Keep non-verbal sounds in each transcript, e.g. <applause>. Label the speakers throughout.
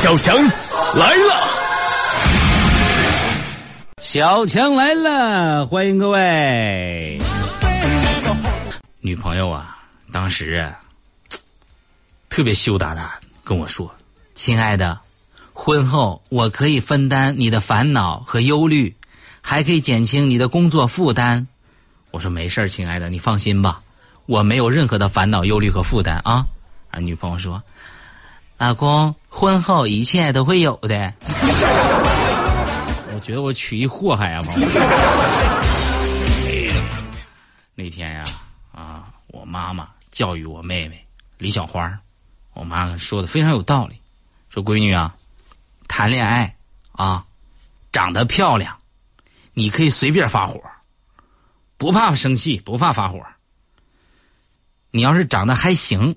Speaker 1: 小强来了，
Speaker 2: 小强来了，欢迎各位。女朋友啊，当时，特别羞答答跟我说：“亲爱的，婚后我可以分担你的烦恼和忧虑，还可以减轻你的工作负担。”我说：“没事儿，亲爱的，你放心吧，我没有任何的烦恼、忧虑和负担啊。”啊，女朋友说：“老公，婚后一切都会有的。<laughs> ”我觉得我娶一祸害啊！<laughs> 那天呀，啊，我妈妈教育我妹妹李小花，我妈说的非常有道理，说闺女啊，谈恋爱啊，长得漂亮，你可以随便发火，不怕生气，不怕发火。你要是长得还行。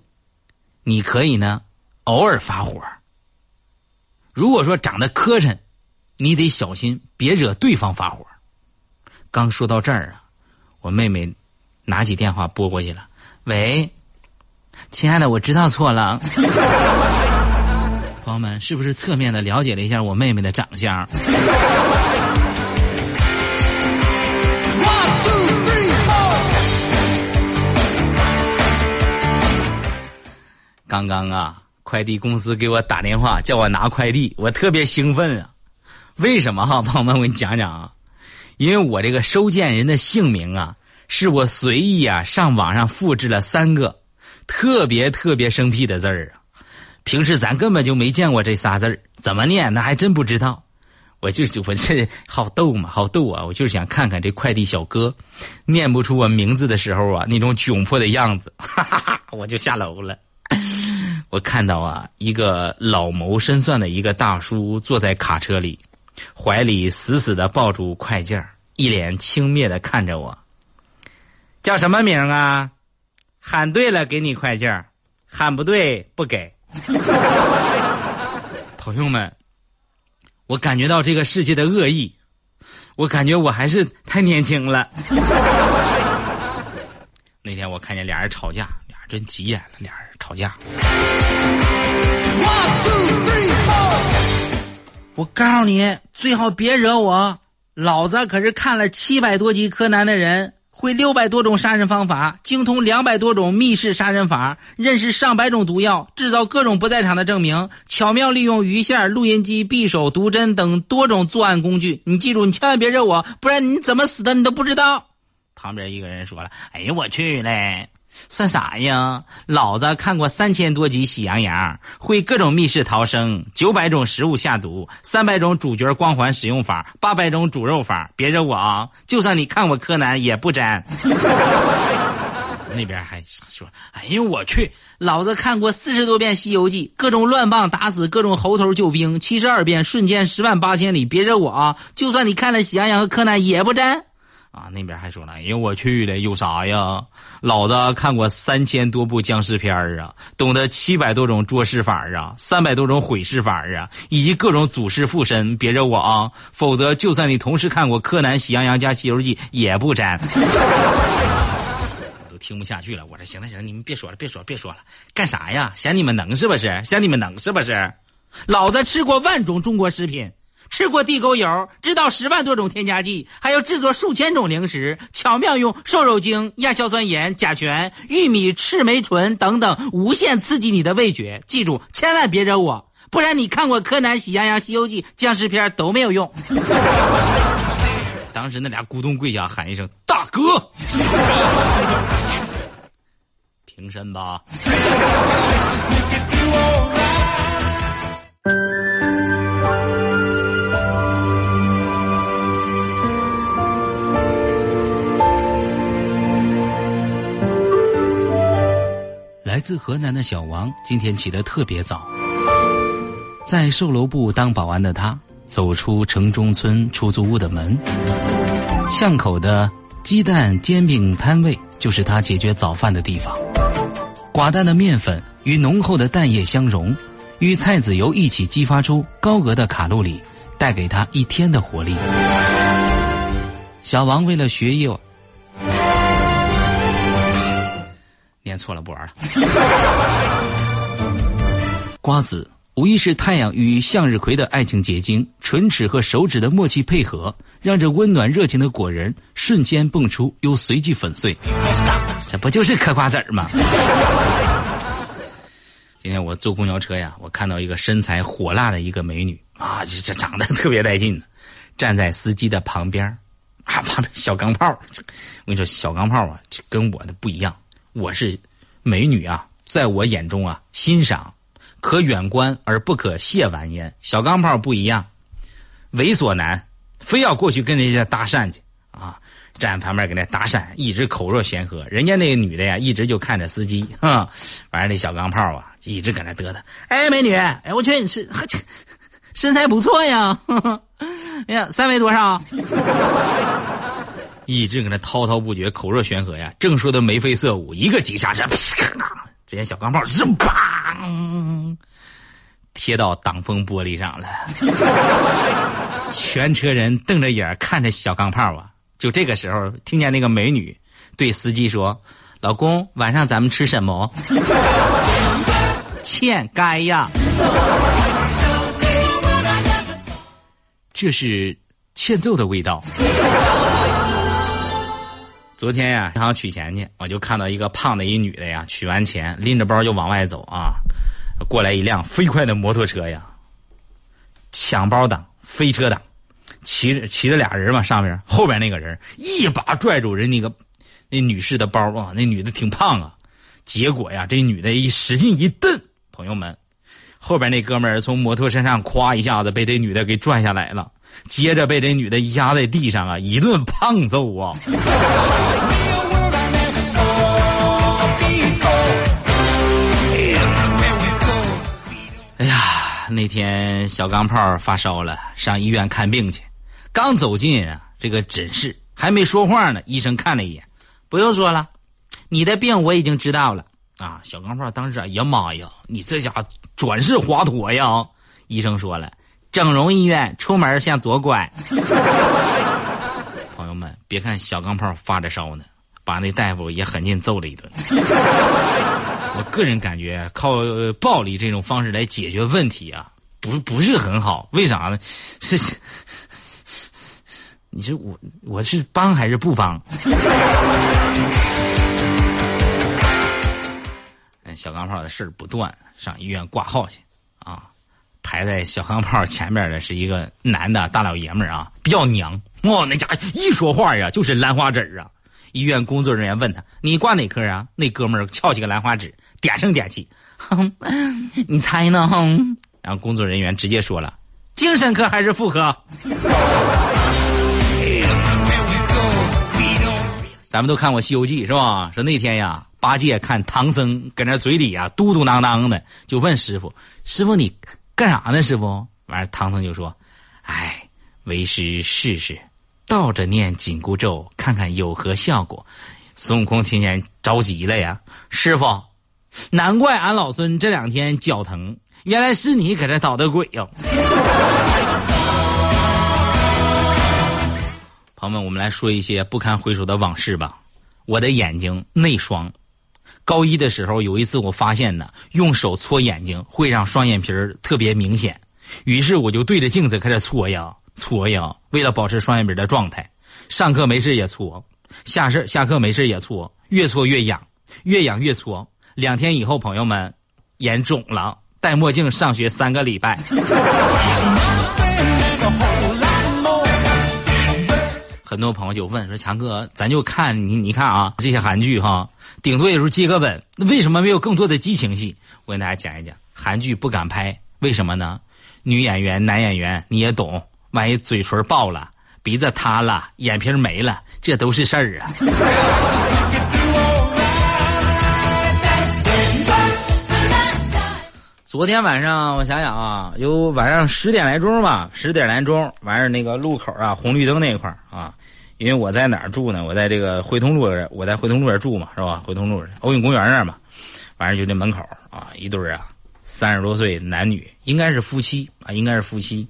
Speaker 2: 你可以呢，偶尔发火。如果说长得磕碜，你得小心，别惹对方发火。刚说到这儿啊，我妹妹拿起电话拨过去了。喂，亲爱的，我知道错了。朋友们，是不是侧面的了解了一下我妹妹的长相？刚刚啊，快递公司给我打电话，叫我拿快递，我特别兴奋啊！为什么哈，<laughs> 朋友们，我给你讲讲啊，因为我这个收件人的姓名啊，是我随意啊上网上复制了三个特别特别生僻的字儿啊，平时咱根本就没见过这仨字儿，怎么念那还真不知道。我就我这好逗嘛，好逗啊！我就是想看看这快递小哥念不出我名字的时候啊，那种窘迫的样子，哈哈哈，我就下楼了。我看到啊，一个老谋深算的一个大叔坐在卡车里，怀里死死的抱住快件一脸轻蔑的看着我。叫什么名啊？喊对了给你快件喊不对不给。<laughs> 朋友们，我感觉到这个世界的恶意，我感觉我还是太年轻了。<laughs> 那天我看见俩人吵架。俩人真急眼了，俩人吵架。我告诉你，最好别惹我，老子可是看了七百多集柯南的人，会六百多种杀人方法，精通两百多种密室杀人法，认识上百种毒药，制造各种不在场的证明，巧妙利用鱼线、录音机、匕首、毒针等多种作案工具。你记住，你千万别惹我，不然你怎么死的你都不知道。旁边一个人说了：“哎呀，我去嘞！”算啥呀？老子看过三千多集《喜羊羊》，会各种密室逃生，九百种食物下毒，三百种主角光环使用法，八百种煮肉法。别惹我啊！就算你看我柯南也不沾。<laughs> 那边还说：“哎呦我去！老子看过四十多遍《西游记》，各种乱棒打死各种猴头救兵，七十二变瞬间十万八千里。别惹我啊！就算你看了《喜羊羊》和柯南也不沾。”啊，那边还说了，哎呦，我去了，有啥呀？老子看过三千多部僵尸片啊，懂得七百多种捉尸法啊，三百多种毁尸法啊，以及各种祖师附身。别惹我啊，否则就算你同时看过柯南、喜羊羊加西游记，也不沾。<laughs> 都听不下去了，我说行了行了，你们别说了，别说了别说了，干啥呀？想你们能是不是？想你们能是不是？老子吃过万种中国食品。吃过地沟油，知道十万多种添加剂，还有制作数千种零食，巧妙用瘦肉精、亚硝酸盐、甲醛、玉米赤霉醇等等，无限刺激你的味觉。记住，千万别惹我，不然你看过柯南、喜羊羊、西游记、僵尸片都没有用。当时那俩咕咚跪下喊一声：“大哥，<laughs> 平身吧。”自河南的小王今天起得特别早，在售楼部当保安的他走出城中村出租屋的门，巷口的鸡蛋煎饼摊位就是他解决早饭的地方。寡淡的面粉与浓厚的蛋液相融，与菜籽油一起激发出高额的卡路里，带给他一天的活力。小王为了学业。念错了，不玩了。<laughs> 瓜子
Speaker 1: 无疑是太阳与向日葵的爱情结晶，唇齿和手指的默契配合，让这温暖热情的果仁瞬间蹦出，又随即粉碎。<laughs> 这不就是嗑瓜子儿吗？今天我坐公交车呀，我看到一个身材火辣的一个美女啊，这这长得特别带劲站在司机的旁边啊，旁边小钢炮。我跟你说，小钢炮啊，跟我的不一样。我是美女啊，在我眼中啊，欣赏。可远观而不可亵玩焉。小钢炮不一样，猥琐男，非要过去跟人家搭讪去啊！站旁边给那搭讪，一直口若悬河。人家那个女的呀，一直就看着司机，<laughs> 哈。反正那小钢炮啊，就一直搁那嘚嘚。哎，美女，哎，我觉得你是 <laughs> 身材不错呀。<laughs> 哎呀，三围多少？一直搁那滔滔不绝，口若悬河呀。正说的眉飞色舞，一个急刹车，啪！这些小钢炮是砰，贴到挡风玻璃上了。<laughs> 全车人瞪着眼看着小钢炮啊！就这个时候，听见那个美女对司机说：“老公，晚上咱们吃什么？”欠该呀！这是欠揍的味道。昨天呀，银行取钱去，我就看到一个胖的一女的呀，取完钱拎着包就往外走啊，过来一辆飞快的摩托车呀，抢包党、飞车党，骑着骑着俩人嘛，上面后边那个人一把拽住人那个那女士的包啊，那女的挺胖啊，结果呀，这女的一使劲一蹬，朋友们，后边那哥们儿从摩托车上咵一下子被这女的给拽下来了。接着被这女的压在地上啊，一顿胖揍啊！哎呀，那天小钢炮发烧了，上医院看病去。刚走进啊这个诊室，还没说话呢，医生看了一眼，不用说了，你的病我已经知道了啊！小钢炮当时哎呀妈呀，你这家伙转世华佗呀！医生说了。整容医院出门向左拐。<laughs> 朋友们，别看小钢炮发着烧呢，把那大夫也狠劲揍了一顿。<laughs> 我个人感觉，靠暴力这种方式来解决问题啊，不不是很好。为啥呢？是，<laughs> 你说我我是帮还是不帮？小钢炮的事儿不断，上医院挂号去啊。排在小钢炮前面的是一个男的大老爷们儿啊，比较娘哇，那家伙一说话呀就是兰花指啊。医院工作人员问他：“你挂哪科啊？”那哥们儿翘起个兰花指，点声点气，哼 <laughs> 你猜呢？哼然后工作人员直接说了：“精神科还是妇科？” <laughs> 咱们都看过《西游记》是吧？说那天呀，八戒看唐僧搁那嘴里呀嘟嘟囔囔的，就问师傅：“师傅你？”干啥呢，师傅？完了，唐僧就说：“哎，为师试试，倒着念紧箍咒，看看有何效果。”孙悟空听见着急了呀，师傅，难怪俺老孙这两天脚疼，原来是你搁这捣的鬼哟！<laughs> 朋友们，我们来说一些不堪回首的往事吧。我的眼睛内双。高一的时候，有一次我发现呢，用手搓眼睛会让双眼皮儿特别明显，于是我就对着镜子开始搓呀搓呀，为了保持双眼皮的状态，上课没事也搓，下事下课没事也搓，越搓越痒，越痒越搓。两天以后，朋友们，眼肿了，戴墨镜上学三个礼拜。<laughs> 很多朋友就问说：“强哥，咱就看你，你看啊，这些韩剧哈。”顶多也是接个吻，那为什么没有更多的激情戏？我跟大家讲一讲，韩剧不敢拍，为什么呢？女演员、男演员你也懂，万一嘴唇爆了、鼻子塌了、眼皮没了，这都是事儿啊。昨天晚上我想想啊，有晚上十点来钟吧，十点来钟，完事那个路口啊，红绿灯那块儿啊。因为我在哪儿住呢？我在这个汇通路，我在汇通路这住嘛，是吧？汇通路欧运公园那儿嘛，反正就这门口啊，一对儿啊，三十多岁男女，应该是夫妻啊，应该是夫妻，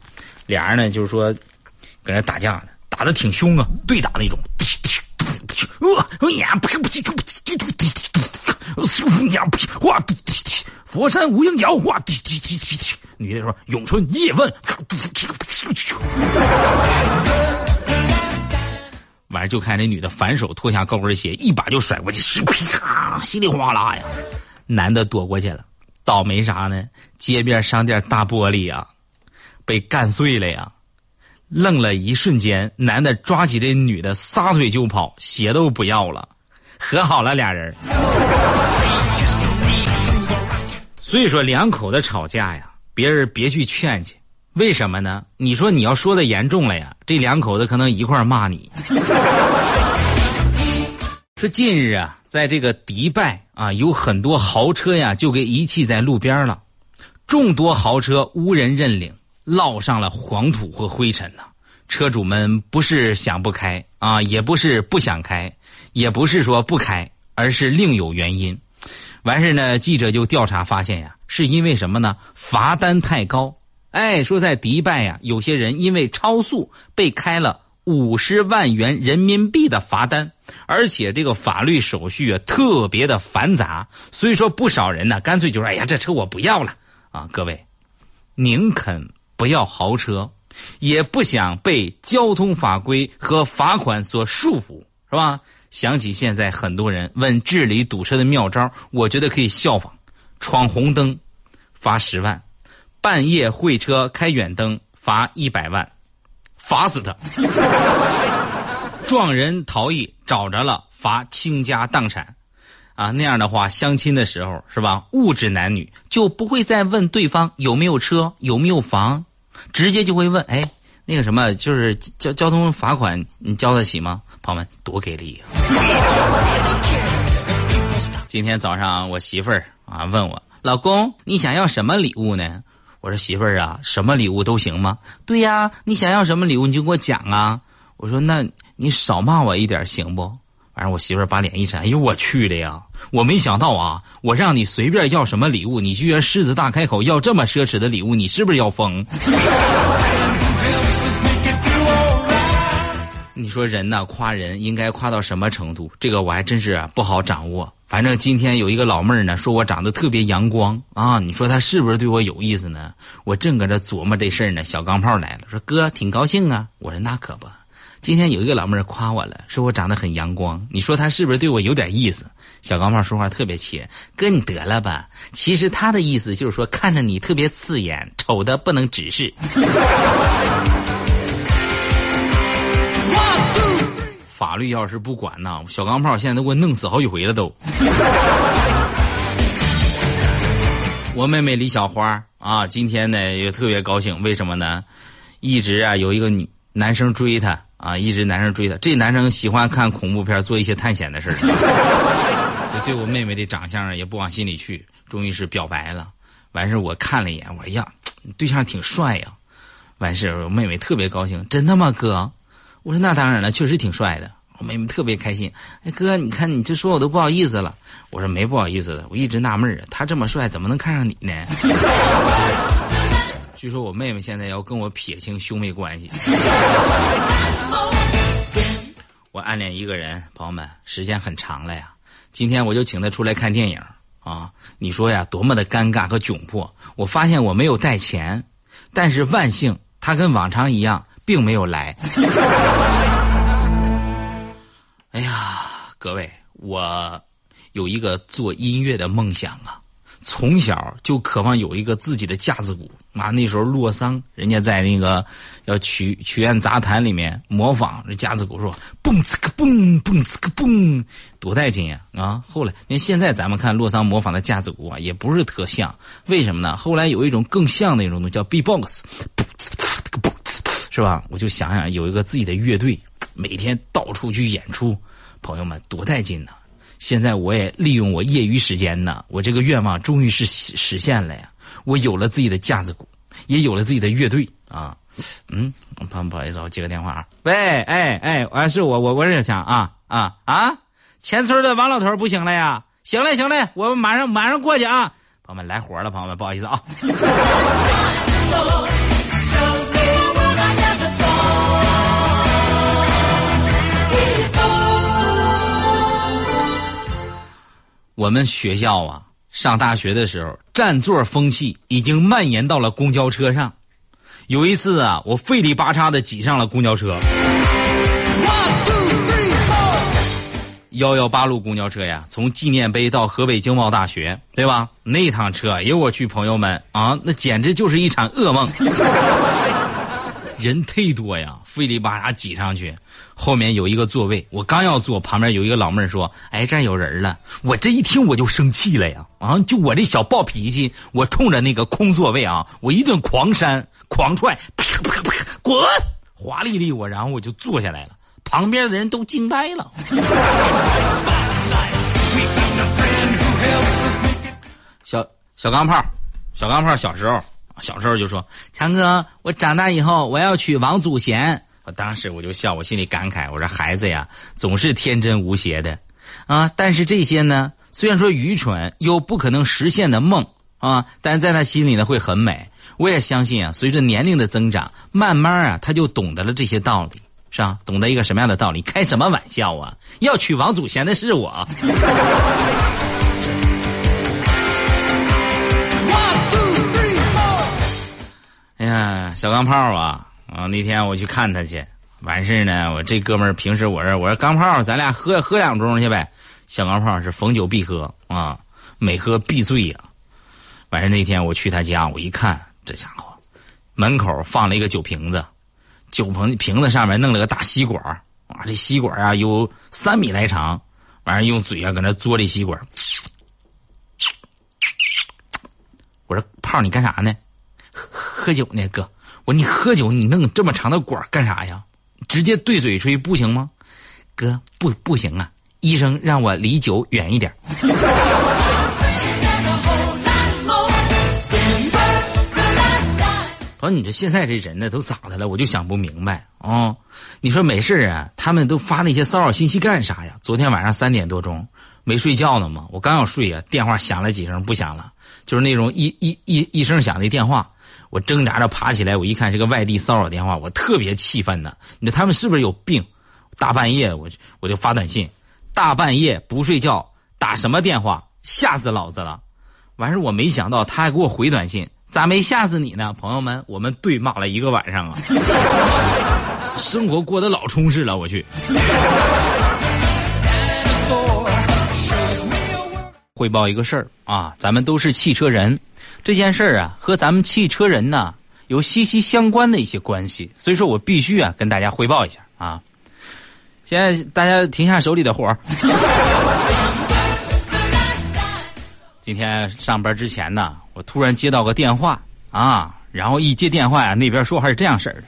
Speaker 1: 俩人呢就是说搁那打架呢，打的挺凶啊，对打那种。佛山无影脚，哇！女的说：“咏春叶问。”完了就看那女的反手脱下高跟鞋，一把就甩过去，是啪，稀里哗啦呀！男的躲过去了，倒霉啥呢？街边商店大玻璃呀，被干碎了呀！愣了一瞬间，男的抓起这女的，撒腿就跑，鞋都不要了，和好了俩人。所以说，两口子吵架呀，别人别去劝去。为什么呢？你说你要说的严重了呀，这两口子可能一块骂你。<laughs> 说近日啊，在这个迪拜啊，有很多豪车呀，就给遗弃在路边了，众多豪车无人认领，落上了黄土和灰尘呐。车主们不是想不开啊，也不是不想开，也不是说不开，而是另有原因。完事呢，记者就调查发现呀，是因为什么呢？罚单太高。哎，说在迪拜呀，有些人因为超速被开了五十万元人民币的罚单，而且这个法律手续啊特别的繁杂，所以说不少人呢干脆就说：“哎呀，这车我不要了啊！”各位，宁肯不要豪车，也不想被交通法规和罚款所束缚，是吧？想起现在很多人问治理堵车的妙招，我觉得可以效仿：闯红灯罚十万。半夜会车开远灯罚一百万，罚死他！撞人逃逸找着了罚倾家荡产，啊，那样的话相亲的时候是吧？物质男女就不会再问对方有没有车有没有房，直接就会问：哎，那个什么，就是交交通罚款你交得起吗？朋友们多给力！今天早上我媳妇儿啊问我老公，你想要什么礼物呢？我说媳妇儿啊，什么礼物都行吗？对呀，你想要什么礼物你就给我讲啊。我说那你少骂我一点行不？完正我媳妇儿把脸一沉，哎呦我去的呀！我没想到啊，我让你随便要什么礼物，你居然狮子大开口要这么奢侈的礼物，你是不是要疯？<laughs> 你说人呐，夸人应该夸到什么程度？这个我还真是不好掌握。反正今天有一个老妹儿呢，说我长得特别阳光啊，你说她是不是对我有意思呢？我正搁这琢磨这事儿呢，小钢炮来了，说哥挺高兴啊。我说那可不，今天有一个老妹儿夸我了，说我长得很阳光，你说她是不是对我有点意思？小钢炮说话特别切，哥你得了吧，其实他的意思就是说看着你特别刺眼，丑的不能直视。法律要是不管呐，小钢炮现在都给我弄死好几回了都。<laughs> 我妹妹李小花啊，今天呢也特别高兴，为什么呢？一直啊有一个女男生追她啊，一直男生追她。这男生喜欢看恐怖片，做一些探险的事儿。<laughs> 就对我妹妹的长相也不往心里去，终于是表白了。完事我看了一眼，我说呀，对象挺帅呀。完事我妹妹特别高兴，真的吗，哥？我说那当然了，确实挺帅的。我妹妹特别开心。哎，哥，你看你这说我都不好意思了。我说没不好意思的，我一直纳闷啊，他这么帅，怎么能看上你呢？<laughs> 据说我妹妹现在要跟我撇清兄妹关系。我暗恋一个人，朋友们，时间很长了呀。今天我就请他出来看电影啊。你说呀，多么的尴尬和窘迫。我发现我没有带钱，但是万幸，他跟往常一样。并没有来。<laughs> 哎呀，各位，我有一个做音乐的梦想啊，从小就渴望有一个自己的架子鼓。妈，那时候洛桑人家在那个叫曲曲苑杂谈里面模仿这架子鼓，说蹦呲个蹦，蹦呲个蹦，多带劲呀！啊，后来因为现在咱们看洛桑模仿的架子鼓啊，也不是特像，为什么呢？后来有一种更像的一种东西叫 B-box。是吧？我就想想有一个自己的乐队，每天到处去演出，朋友们多带劲呢！现在我也利用我业余时间呢，我这个愿望终于是实现了呀！我有了自己的架子鼓，也有了自己的乐队啊！嗯，不不好意思，我接个电话啊！喂，哎哎，啊是我，我我是强啊啊啊！前村的王老头不行了呀？行嘞行嘞，我们马上马上过去啊！朋友们来活了，朋友们不好意思啊。<laughs> 我们学校啊，上大学的时候，占座风气已经蔓延到了公交车上。有一次啊，我费力巴叉的挤上了公交车。幺幺八路公交车呀，从纪念碑到河北经贸大学，对吧？那趟车，哎呦我去，朋友们啊，那简直就是一场噩梦。人忒多呀，费力巴拉挤上去，后面有一个座位，我刚要坐，旁边有一个老妹儿说：“哎，这有人了。”我这一听我就生气了呀！啊，就我这小暴脾气，我冲着那个空座位啊，我一顿狂扇狂踹，啪啪啪，滚！华丽丽我，然后我就坐下来了。旁边的人都惊呆了。<laughs> 小小钢炮，小钢炮小时候，小时候就说：“强哥，我长大以后我要娶王祖贤。”我当时我就笑，我心里感慨，我说：“孩子呀，总是天真无邪的啊！但是这些呢，虽然说愚蠢又不可能实现的梦啊，但在他心里呢会很美。我也相信啊，随着年龄的增长，慢慢啊，他就懂得了这些道理。”是吧？懂得一个什么样的道理？开什么玩笑啊！要娶王祖贤的是我。哎呀，小钢炮啊！啊，那天我去看他去，完事呢，我这哥们儿平时我这我说钢炮，咱俩喝喝两盅去呗。小钢炮是逢酒必喝啊，每喝必醉呀。完事那天我去他家，我一看，这家伙门口放了一个酒瓶子。酒瓶瓶子上面弄了个大吸管啊，这吸管啊有三米来长，完事用嘴啊搁那嘬这吸管。我说胖，你干啥呢？喝喝酒呢，哥。我说你喝酒，你弄这么长的管干啥呀？直接对嘴吹不行吗？哥，不不行啊，医生让我离酒远一点。说你这现在这人呢都咋的了？我就想不明白啊！你说没事啊，他们都发那些骚扰信息干啥呀？昨天晚上三点多钟没睡觉呢嘛，我刚要睡呀，电话响了几声不响了，就是那种一一一一声响的电话，我挣扎着爬起来，我一看是个外地骚扰电话，我特别气愤呢。你说他们是不是有病？大半夜我我就发短信，大半夜不睡觉打什么电话？吓死老子了！完事我没想到他还给我回短信。咋没吓死你呢，朋友们？我们对骂了一个晚上啊，<laughs> 生活过得老充实了。我去，汇报一个事儿啊，咱们都是汽车人，这件事儿啊和咱们汽车人呢有息息相关的一些关系，所以说我必须啊跟大家汇报一下啊。现在大家停下手里的活儿。<laughs> 今天上班之前呢，我突然接到个电话啊，然后一接电话呀，那边说话是这样式儿的：“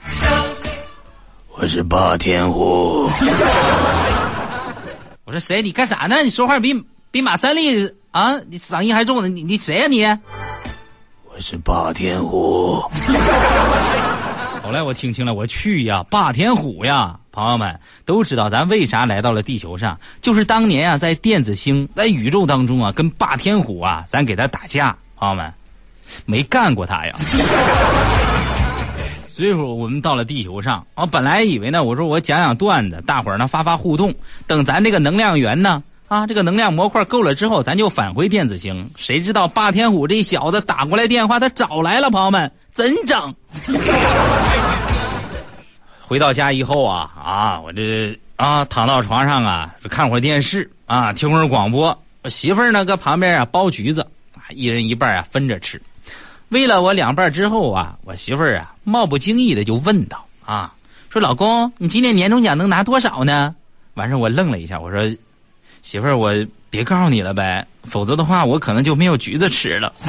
Speaker 1: 我是霸天虎。<laughs> ”我说谁？你干啥呢？你说话比比马三立啊，你嗓音还重呢。你你谁呀你？我是霸天虎。<laughs> 后来我听清了，我去呀，霸天虎呀！朋友们都知道咱为啥来到了地球上，就是当年啊，在电子星，在宇宙当中啊，跟霸天虎啊，咱给他打架。朋友们，没干过他呀。<laughs> 所以说，我们到了地球上，啊本来以为呢，我说我讲讲段子，大伙儿呢发发互动，等咱这个能量源呢，啊，这个能量模块够了之后，咱就返回电子星。谁知道霸天虎这小子打过来电话，他找来了，朋友们。怎整？<laughs> 回到家以后啊啊，我这啊躺到床上啊，看会儿电视啊，听会儿广播。我媳妇儿呢搁旁边啊剥橘子，啊一人一半啊分着吃。喂了我两半之后啊，我媳妇儿啊冒不经意的就问道啊，说老公，你今年年终奖能拿多少呢？完事我愣了一下，我说媳妇儿，我别告诉你了呗，否则的话我可能就没有橘子吃了。<laughs>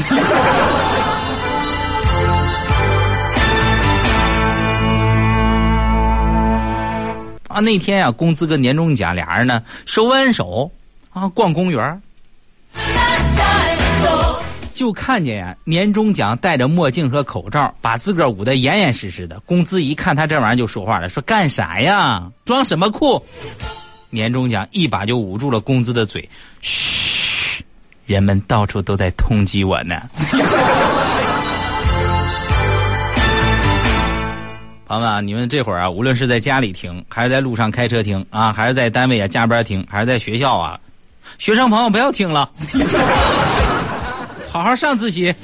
Speaker 1: 啊，那天呀，工资跟年终奖俩人呢手挽手啊逛公园就看见呀年终奖戴着墨镜和口罩，把自个儿捂得严严实实的。工资一看他这玩意儿就说话了，说干啥呀？装什么酷？年终奖一把就捂住了工资的嘴，嘘，人们到处都在通缉我呢。<laughs> 朋友们啊，你们这会儿啊，无论是在家里听，还是在路上开车听啊，还是在单位啊加班听，还是在学校啊，学生朋友不要听了。<laughs>
Speaker 2: 好好上自习。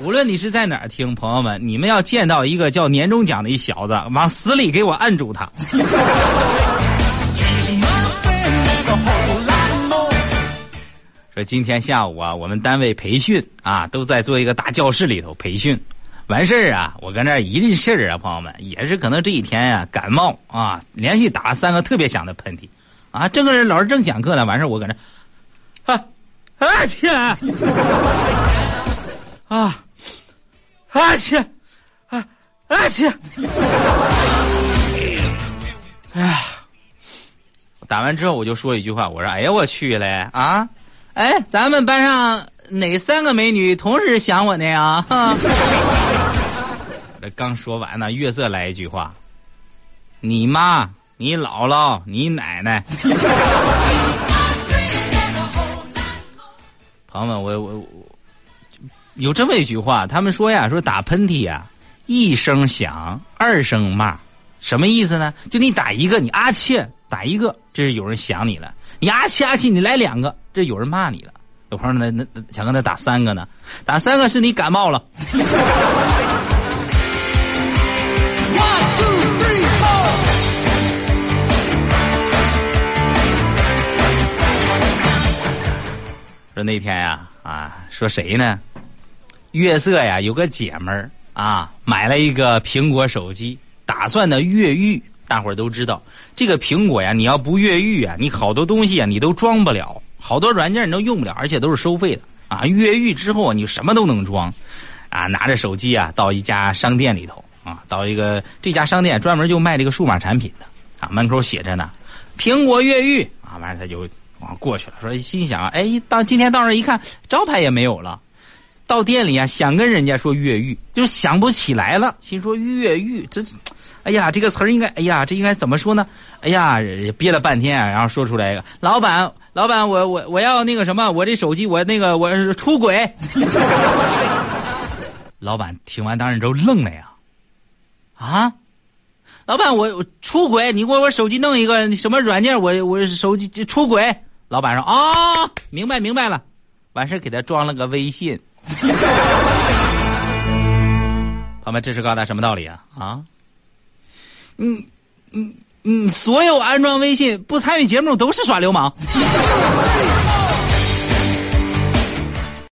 Speaker 2: 无论你是在哪儿听，朋友们，你们要见到一个叫年终奖的一小子，往死里给我按住他。<laughs> 说今天下午啊，我们单位培训啊，都在做一个大教室里头培训。完事儿啊，我搁那儿一阵事儿啊，朋友们，也是可能这一天呀感冒啊，连续打了三个特别响的喷嚏，<laughs> 啊，正个人老师正讲课呢，完事儿我搁那，啊，啊去，啊，啊去，啊啊去，哎呀，打完之后我就说一句话，我说，哎呀我去嘞啊，哎，咱们班上。哪三个美女同时想我呢呀？<laughs> 这刚说完呢，月色来一句话：“你妈、你姥姥、你奶奶。<laughs> ”朋友们，我我我有这么一句话，他们说呀，说打喷嚏呀，一声响，二声骂，什么意思呢？就你打一个，你阿切打一个，这是有人想你了；你阿切阿切，你来两个，这有人骂你了。有朋友那那想跟他打三个呢，打三个是你感冒了。说那天呀啊，说谁呢？月色呀，有个姐们儿啊，买了一个苹果手机，打算呢越狱。大伙儿都知道，这个苹果呀，你要不越狱啊，你好多东西啊，你都装不了。好多软件你都用不了，而且都是收费的啊！越狱之后啊你什么都能装，啊，拿着手机啊到一家商店里头啊，到一个这家商店专门就卖这个数码产品的啊，门口写着呢，苹果越狱啊，完了他就啊过去了，说心想哎，到今天到那一看招牌也没有了，到店里啊想跟人家说越狱就想不起来了，心说越狱这，哎呀这个词儿应该哎呀这应该怎么说呢？哎呀憋了半天啊，然后说出来一个老板。老板，我我我要那个什么，我这手机我那个我出轨。<laughs> 老板听完当然都愣了呀，啊，老板我我出轨，你给我我手机弄一个什么软件，我我手机出轨。老板说啊，明白明白了，完事给他装了个微信。<laughs> 朋友们，这是告诉大家什么道理啊？啊，嗯嗯。嗯，所有安装微信不参与节目都是耍流氓。<laughs>